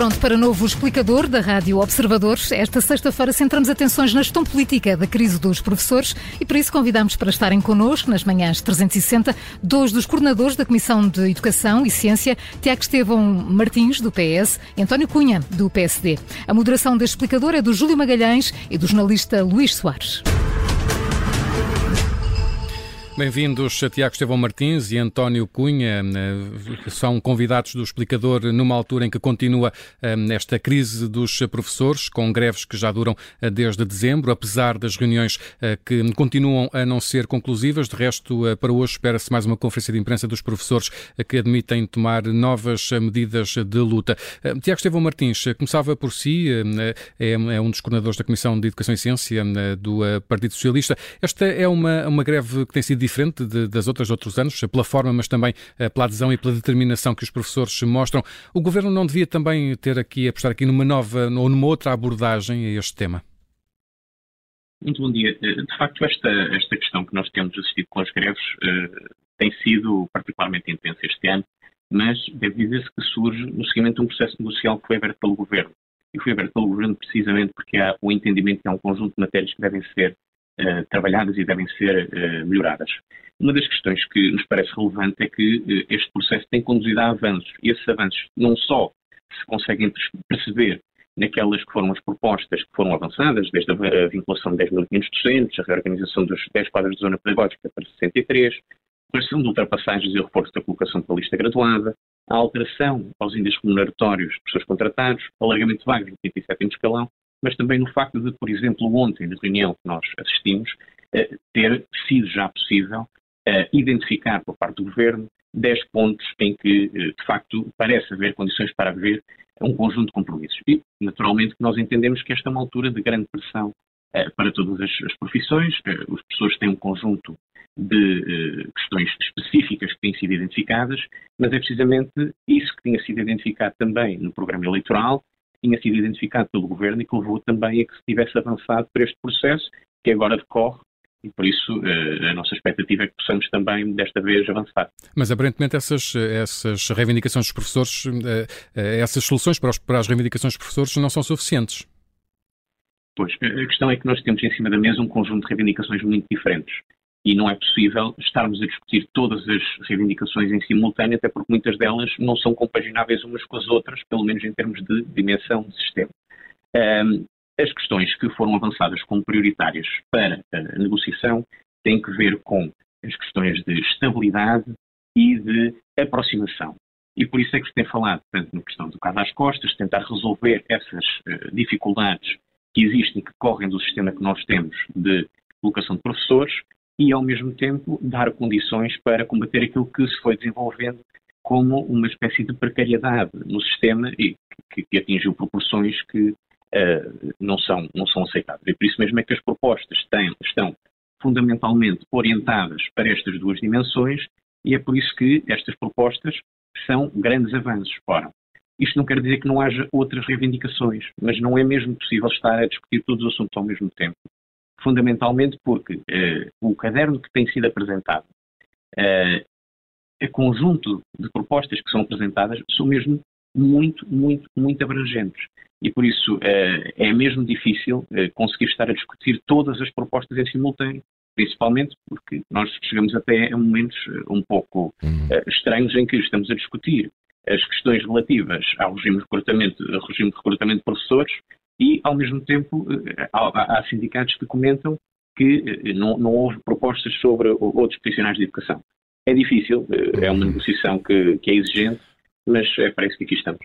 pronto para novo explicador da Rádio Observadores. Esta sexta-feira centramos atenções na gestão política da crise dos professores e por isso convidamos para estarem connosco nas manhãs 360 dois dos coordenadores da Comissão de Educação e Ciência, Tiago Estevão Martins, do PS, e António Cunha, do PSD. A moderação deste explicador é do Júlio Magalhães e do jornalista Luís Soares. Bem-vindos Tiago Estevão Martins e António Cunha, eh, são convidados do explicador numa altura em que continua eh, esta crise dos professores, com greves que já duram eh, desde dezembro, apesar das reuniões que continuam a não ser conclusivas. De resto, para hoje espera-se mais uma conferência de imprensa dos professores que admitem tomar novas medidas de luta. Tiago Estevão Martins, começava por si, é, é um dos coordenadores da Comissão de Educação e Ciência do Partido Socialista. Esta é uma, uma greve que tem sido diferente de, das outras outros anos, pela forma, mas também eh, pela adesão e pela determinação que os professores mostram. O Governo não devia também ter aqui, apostar aqui numa nova ou numa outra abordagem a este tema? Muito bom dia. Eh, de facto, esta, esta questão que nós temos assistido com as greves uh, tem sido particularmente intensa este ano, mas deve dizer-se que surge no seguimento de um processo negocial que foi aberto pelo Governo. E foi aberto pelo Governo precisamente porque há o entendimento que há um conjunto de matérias que devem ser eh, trabalhadas e devem ser uh, melhoradas. Uma das questões que nos parece relevante é que uh, este processo tem conduzido a avanços e esses avanços não só se conseguem perceber naquelas que foram as propostas que foram avançadas, desde a vinculação de 10.500 docentes, a reorganização dos 10 quadros de zona pedagógica para 63, a correção de ultrapassagens e reforço da colocação pela lista graduada, a alteração aos índices remuneratórios de pessoas contratados, alargamento de vagas no 87 escalão mas também no facto de, por exemplo, ontem, na reunião que nós assistimos, eh, ter sido já possível eh, identificar por parte do Governo 10 pontos em que, eh, de facto, parece haver condições para haver um conjunto de compromissos. E, naturalmente, nós entendemos que esta é uma altura de grande pressão para todas as, profissões. As pessoas têm um conjunto de questões específicas que têm sido identificadas, mas é precisamente isso que tinha sido identificado também no programa eleitoral tinha sido identificado pelo Governo e que levou também a que se tivesse avançado para este processo, que agora decorre e por isso eh, a nossa expectativa é que possamos também desta vez avançar. Mas aparentemente essas, essas reivindicações dos professores, eh, eh, essas soluções para, os, para as reivindicações dos professores não são suficientes. Pois, a questão é que nós temos em cima da mesa um conjunto de reivindicações muito diferentes e não é possível estarmos a discutir todas as reivindicações em simultâneo, até porque muitas delas não são compagináveis umas com as outras, pelo menos em termos de dimensão de sistema. Um, as questões que foram avançadas como prioritárias para a negociação têm que ver com as questões de estabilidade e de aproximação. E por isso é que se tem falado tanto na questão do caso às costas, tentar resolver essas uh, dificuldades que existem, que correm do sistema que nós temos de colocação de professores, e, ao mesmo tempo, dar condições para combater aquilo que se foi desenvolvendo como uma espécie de precariedade no sistema e que, que atingiu proporções que uh, não, são, não são aceitáveis. E por isso mesmo é que as propostas têm, estão fundamentalmente orientadas para estas duas dimensões e é por isso que estas propostas são grandes avanços. Ora, isto não quer dizer que não haja outras reivindicações, mas não é mesmo possível estar a discutir todos os assuntos ao mesmo tempo fundamentalmente porque uh, o caderno que tem sido apresentado, uh, a conjunto de propostas que são apresentadas, são mesmo muito, muito, muito abrangentes. E por isso uh, é mesmo difícil conseguir estar a discutir todas as propostas em simultâneo, principalmente porque nós chegamos até a momentos um pouco uhum. estranhos em que estamos a discutir as questões relativas ao regime de recrutamento, regime de recrutamento de professores e, ao mesmo tempo, eh, há, há sindicatos que comentam que eh, não, não, houve propostas sobre outros profissionais de educação. É difícil, eh, é uma negociação que, que é exigente, mas é isso que aqui estamos.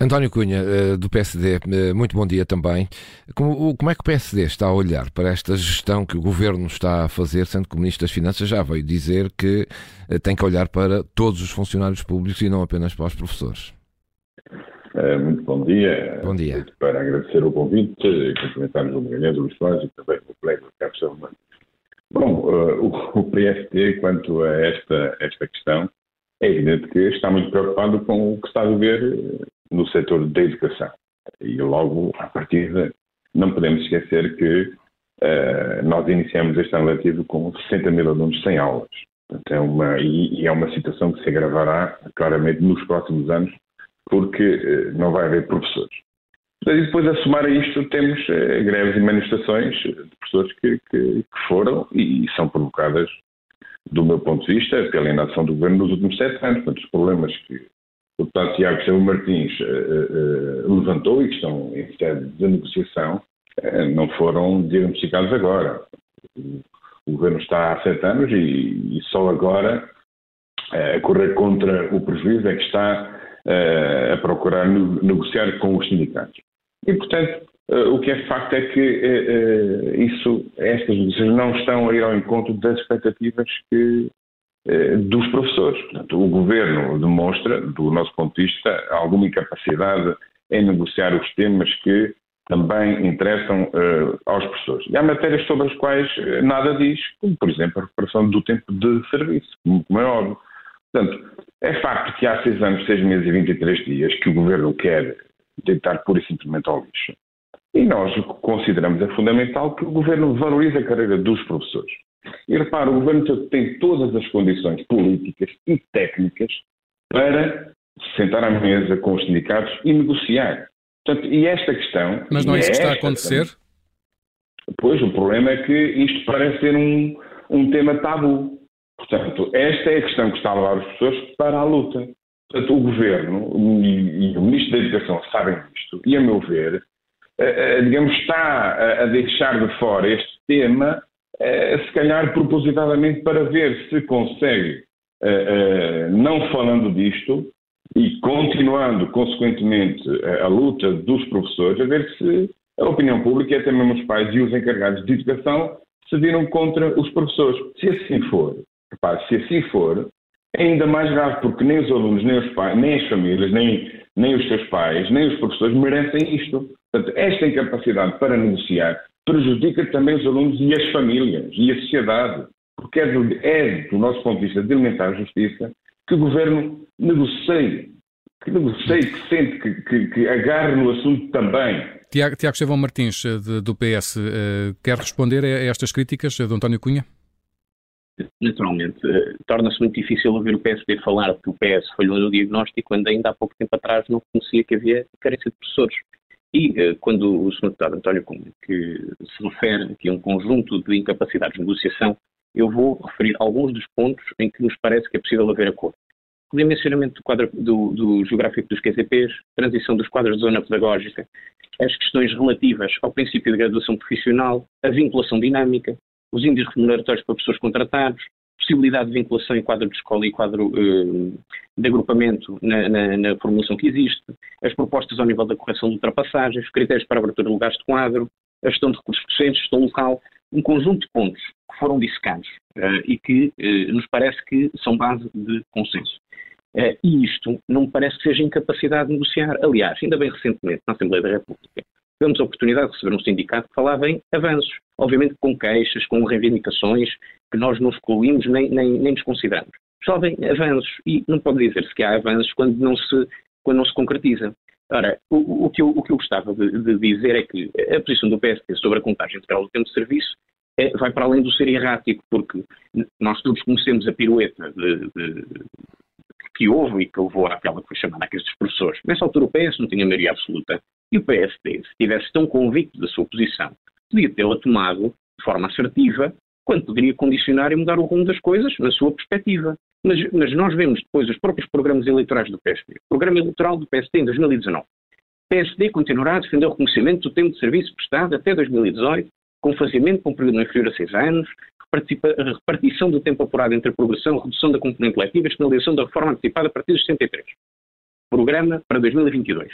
António Cunha, do PSD, muito bom dia também. Como, como, é que o PSD está a olhar para esta gestão que o Governo está a fazer, sendo que o Ministro das Finanças já veio dizer que tem que olhar para todos os funcionários públicos e não apenas para os professores? Uh, muito bom dia. Bom dia. Para agradecer o convite, cumprimentar-nos o Magalhães, o Luís Soares e também o colega Carlos Salomão. Bom, uh, o, o PST, quanto a esta, esta questão, é evidente que está muito preocupado com o que está a ver eh, no setor da educação. E logo, à partida, não podemos esquecer que uh, nós iniciamos este ano letivo com 60 mil alunos sem aulas. Portanto, é uma, e, e é uma situação que se agravará claramente nos próximos anos porque não vai haver professores. E depois, a somar a isto, temos greves e manifestações de professores que, que, que foram e são provocadas do meu ponto de vista, pela inação do governo nos últimos sete anos. Portanto, os problemas que o deputado Tiago Silva Martins uh, uh, levantou e que estão em sede de negociação uh, não foram diagnosticados agora. O, o, governo está há sete anos e, e só agora a correr contra o prejuízo é que está a procurar negociar com os sindicatos. E, portanto, o que é facto é que isso, estas negociações não estão a ir ao encontro das expectativas que eh, dos professores. Portanto, o governo demonstra, do nosso ponto de vista, alguma incapacidade em negociar os temas que também interessam aos professores. E há matérias sobre as quais nada diz, como, por exemplo, a recuperação do tempo de serviço, como é óbvio. Portanto, é facto que há seis anos, seis meses e 23 dias que o governo quer tentar pura e simplesmente ao lixo. E nós consideramos é fundamental que o governo valorize a carreira dos professores. E repara, o governo tem todas as condições políticas e técnicas para sentar à mesa com os sindicatos e negociar. Portanto, e esta questão. Mas não é isso que está a acontecer? Também, pois, o problema é que isto parece ser um, um tema tabu. Portanto, esta é a questão que está a levar as pessoas para a luta. Portanto, o governo e, e o ministro da Educação sabem disto, e a meu ver, eh, eh, digamos, está a deixar de fora este tema eh, se calhar propositadamente para ver se consegue, não falando disto e continuando consequentemente a luta dos professores, a ver se a opinião pública e até mesmo os pais e os encarregados de educação se viram contra os professores. Se assim for, repare, se assim for, é ainda mais grave, porque nem os alunos, nem os pais, nem as famílias, nem, nem os seus pais, nem os professores merecem isto. Portanto, esta incapacidade para negociar prejudica também os alunos e as famílias e a sociedade, porque é do, é do nosso ponto de vista de alimentar a justiça que o governo negocie, que negocie, que sente, que, que, que agarre no assunto também. Tiago, Tiago Estevão Martins, eh, de, do PS, eh, quer responder a, estas críticas de António Cunha? Naturalmente, uh, torna-se muito difícil ouvir o PSD falar que o PS falhou no diagnóstico quando ainda há pouco tempo atrás não conhecia que havia carência de professores. E uh, quando o Sr. Deputado António Cunha, que se refere aqui a um conjunto de incapacidades de negociação, eu vou referir alguns dos pontos em que nos parece que é possível haver acordo. O dimensionamento do, quadro, do, do geográfico dos QCPs, transição dos quadros de zona pedagógica, as questões relativas ao princípio de graduação profissional, a vinculação dinâmica, os índices remuneratórios para pessoas contratadas, possibilidade de vinculação em quadro de escola e quadro uh, de agrupamento na, na, na, formulação que existe, as propostas ao nível da correção de ultrapassagens, critérios para abertura de lugares de quadro, a gestão de recursos docentes, gestão local, um conjunto de pontos que foram dissecados uh, e que uh, nos parece que são base de consenso. e isto não me parece que seja incapacidade de negociar. Aliás, ainda bem recentemente, na Assembleia da República, tivemos a oportunidade de receber um sindicato que falava em avanços, obviamente com queixas, com reivindicações, que nós não excluímos nem, nem, nem desconsideramos. Só vem avanços e não pode dizer-se que há avanços quando não se, quando não se concretiza. Ora, o, o, que eu, o que eu gostava de, de, dizer é que a posição do PSD sobre a contagem integral do tempo de serviço é, vai para além do ser errático, porque nós todos conhecemos a pirueta de, de, que houve e que levou àquela que foi chamada a crise dos professores. Nessa altura o PS não tinha maioria absoluta e o PSD, se estivesse tão convicto da sua posição, podia tê-la tomado de forma assertiva quando poderia condicionar e mudar o rumo das coisas na sua perspectiva. Mas, mas nós vemos depois os próprios programas eleitorais do PSD. O programa eleitoral do PSD em 2019. O PSD continuará a defender o reconhecimento do tempo de serviço prestado até 2018, com faziamento com período inferior a seis anos, repartição do tempo apurado entre a progressão, redução da componente letiva e finalização da reforma antecipada a partir dos 63. Programa para 2022.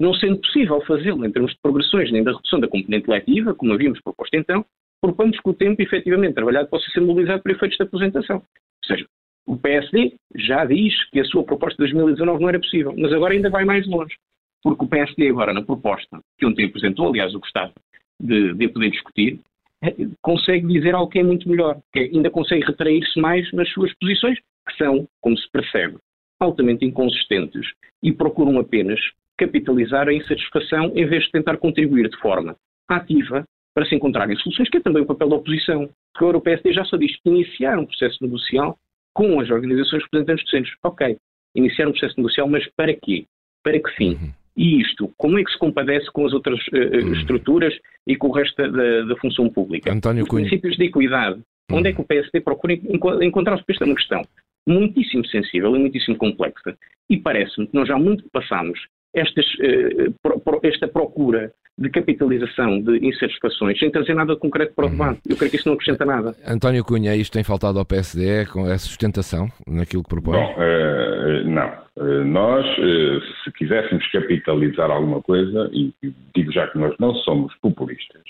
Não sendo possível fazê-lo em termos de progressões nem da redução da componente letiva, como havíamos proposto então, propomos que o tempo efetivamente trabalhado possa ser mobilizado para efeitos de aposentação. Ou seja, o PSD já diz que a sua proposta de 2019 não era possível, mas agora ainda vai mais longe. Porque o PSD agora, na proposta que ontem apresentou, aliás, eu gostava de, de poder discutir, é, consegue dizer algo que é muito melhor, que ainda consegue retrair-se mais nas suas posições, que são, como se percebe, altamente inconsistentes e procuram apenas capitalizar a insatisfação em vez de tentar contribuir de forma ativa para se encontrarem soluções, que é também o papel da oposição. Porque agora o PSD já só diz iniciar um processo negocial com as organizações representantes docentes. Ok, iniciar um processo negocial, mas para quê? Para que fim? Uhum. E isto, como é que se compadece com as outras uh, estruturas e com o resto da, da função pública? António Os Cunha. princípios de equidade. Uhum. Onde é que o PSD procura encontrar-se? Esta é uma questão muitíssimo sensível e muitíssimo complexa. E parece-me que nós já muito passamos estas, uh, esta procura de capitalização de insatisfações sem trazer nada de concreto para o uhum. debate. Eu creio que isso não acrescenta nada. António Cunha, isto tem faltado ao PSD com essa sustentação naquilo que propõe? Bom, uh, não. Uh, nós, uh, se quiséssemos capitalizar alguma coisa, e digo já que nós não somos populistas,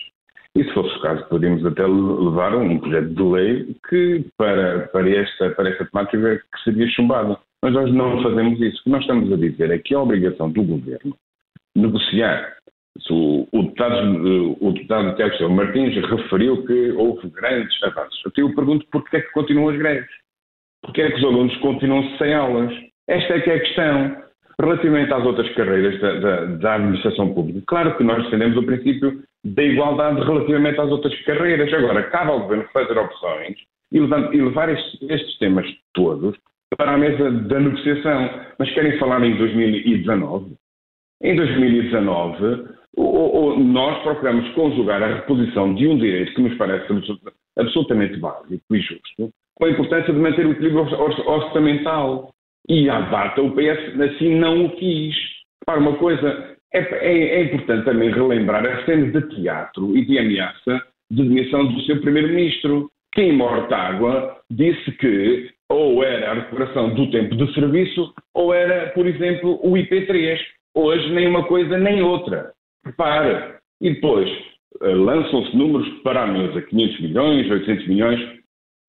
e se fosse o caso, podíamos até levar um projeto de lei que para, para, esta, para esta temática que seria chumbado. Mas nós não fazemos isso. O que nós estamos a dizer é que a obrigação do governo negociar o, o, deputado, deputado Tiago Silva Martins referiu que houve grandes avanços. Eu pergunto porquê é que continuam as greves? Porquê é que os alunos continuam sem aulas? Esta é que é a questão. Relativamente às outras carreiras da, da, da administração pública, claro que nós defendemos o princípio da igualdade relativamente às outras carreiras. Agora, cabe ao Governo fazer opções e levar estes, estes temas todos para a mesa da negociação. Mas querem falar em 2019? Em 2019, nós procuramos conjugar a reposição de um direito que nos parece absolutamente básico e justo com a importância de manter o equilíbrio orçamental. E à data o PS assim não o quis. Para uma coisa, é, é, é, importante também relembrar as cenas de teatro e de ameaça de demissão do seu primeiro-ministro, que em Mortágua disse que ou era a recuperação do tempo de serviço ou era, por exemplo, o IP3. Hoje nem uma coisa nem outra. Repare. E depois uh, lançam-se números para a mesa, 500 milhões, 800 milhões.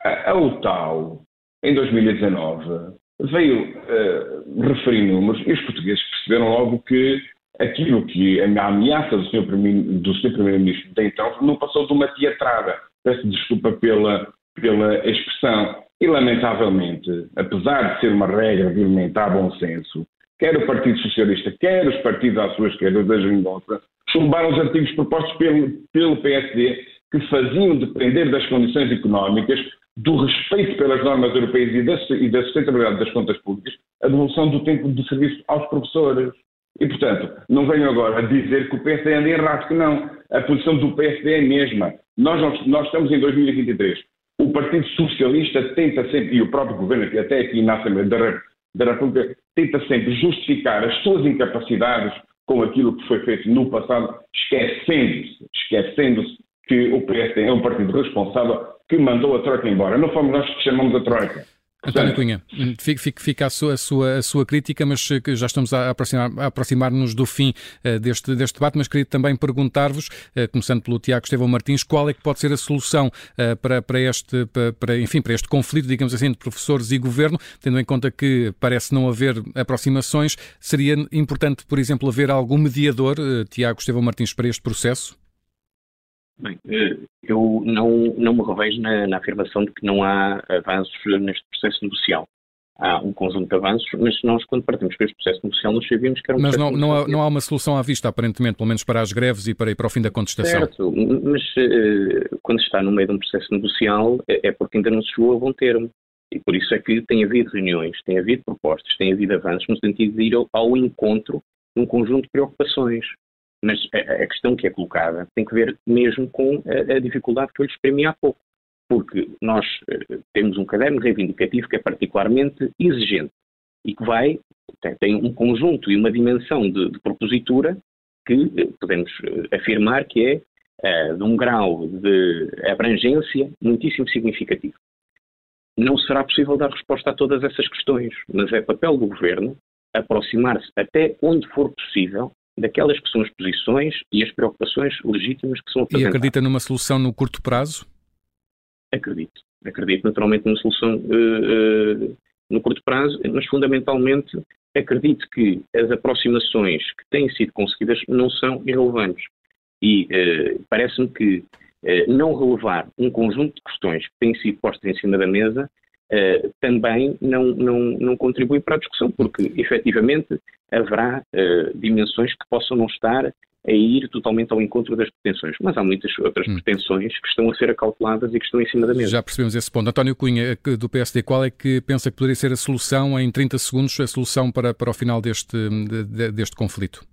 A, a UTAL, em 2019, veio uh, referir números e os portugueses perceberam logo que aquilo que a ameaça do Sr. Primeiro-Ministro de então não passou de uma teatrada. Peço desculpa pela, pela expressão. E, lamentavelmente, apesar de ser uma regra de alimentar bom senso, quer o Partido Socialista, quer os partidos à sua esquerda da Geringonça, chumbaram os artigos propostos pelo, pelo PSD que faziam depender das condições económicas, do respeito pelas normas europeias e da, e da sustentabilidade das contas públicas, a devolução do tempo de serviço aos professores. E, portanto, não venho agora dizer que o PSD anda errado, que não. A posição do PSD é a mesma. Nós, nós estamos em 2023. O Partido Socialista tenta sempre, e o próprio governo, até aqui na Assembleia da, República, tenta sempre justificar as suas incapacidades com aquilo que foi feito no passado, esquecendo-se, esquecendo-se que o PSD é um partido responsável que mandou a Troika embora. Não fomos nós que chamamos a Troika. António Cunha, fica, fica a, sua, a, sua, a, sua, crítica, mas eh, já estamos a aproximar-nos aproximar do fim uh, deste, deste debate, mas queria também perguntar-vos, uh, começando pelo Tiago Estevão Martins, qual é que pode ser a solução uh, para, para, este, para, enfim, para este conflito, digamos assim, de professores e governo, tendo em conta que parece não haver aproximações, seria importante, por exemplo, haver algum mediador, Tiago Estevão Martins, para este processo? Bem, eh, eu não, não me revejo na, na, afirmação de que não há avanços neste processo negocial. Há um conjunto de avanços, mas nós, quando partimos para este processo negocial, nós sabíamos que era um Mas não, não, há, não há uma solução à vista, aparentemente, pelo menos para as greves e para, para o fim da contestação. Certo, mas uh, quando está no meio de um processo negocial é, é porque ainda não se chegou a bom termo. E por isso é que tem havido reuniões, tem havido propostas, tem havido avanços no sentido de ir ao, ao encontro de um conjunto de preocupações. Mas a, questão que é colocada tem que ver mesmo com a, dificuldade que eu lhe exprimi há pouco. Porque nós uh, temos um caderno reivindicativo que é particularmente exigente e que vai, tem, um conjunto e uma dimensão de, de propositura que uh, podemos uh, afirmar que é de um grau de abrangência muitíssimo significativo. Não será possível dar resposta a todas essas questões, mas é papel do Governo aproximar-se até onde for possível daquelas que são as posições e as preocupações legítimas que são apresentadas. E acredita numa solução no curto prazo? Acredito. Acredito naturalmente numa solução uh, uh, no curto prazo, mas fundamentalmente acredito que as aproximações que têm sido conseguidas não são irrelevantes. E uh, parece-me que não relevar um conjunto de questões que têm sido postas em cima da mesa uh, também não, não, não contribui para a discussão, porque efetivamente haverá uh, dimensões que possam não estar a ir totalmente ao encontro das pretensões. Mas há muitas outras hum. pretensões que estão a ser acauteladas e que estão em cima da mesa. Já percebemos esse ponto. António Cunha, do PSD, qual é que pensa que poderia ser a solução, em 30 segundos, a solução para, para o final deste, deste conflito?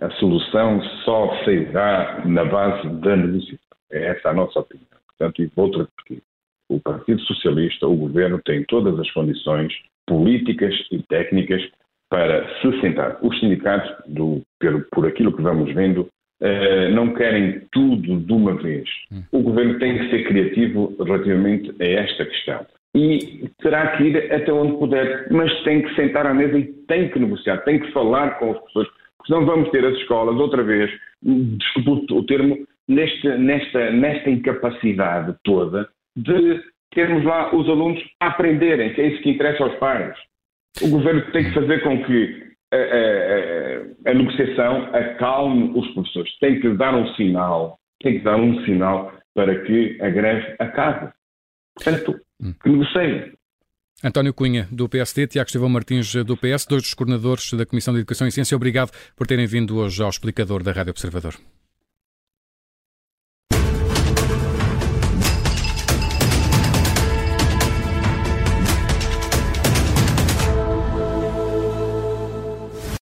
A solução só sairá na base da negociação. É essa a nossa opinião. Portanto, e vou repetir. O Partido Socialista, o Governo, tem todas as condições políticas e técnicas para se sentar. Os sindicatos, do, por, por aquilo que vamos vendo, Uh, não querem tudo de uma vez. Hum. O governo tem que ser criativo relativamente a esta questão. E terá que ir até onde puder, mas tem que sentar à mesa e tem que negociar, tem que falar com as pessoas, porque senão vamos ter as escolas outra vez, desculpe o termo, neste, nesta, nesta incapacidade toda de termos lá os alunos a aprenderem, que é isso que interessa aos pais. O governo tem que fazer com que a, a, a, a negociação acalme os professores. Tem que dar um sinal, tem que dar um sinal para que a greve acabe. Portanto, hum. que negociem. António Cunha, do PSD, Tiago Estevão Martins, do PS, dois dos coordenadores da Comissão de Educação e Ciência, obrigado por terem vindo hoje ao explicador da Rádio Observador.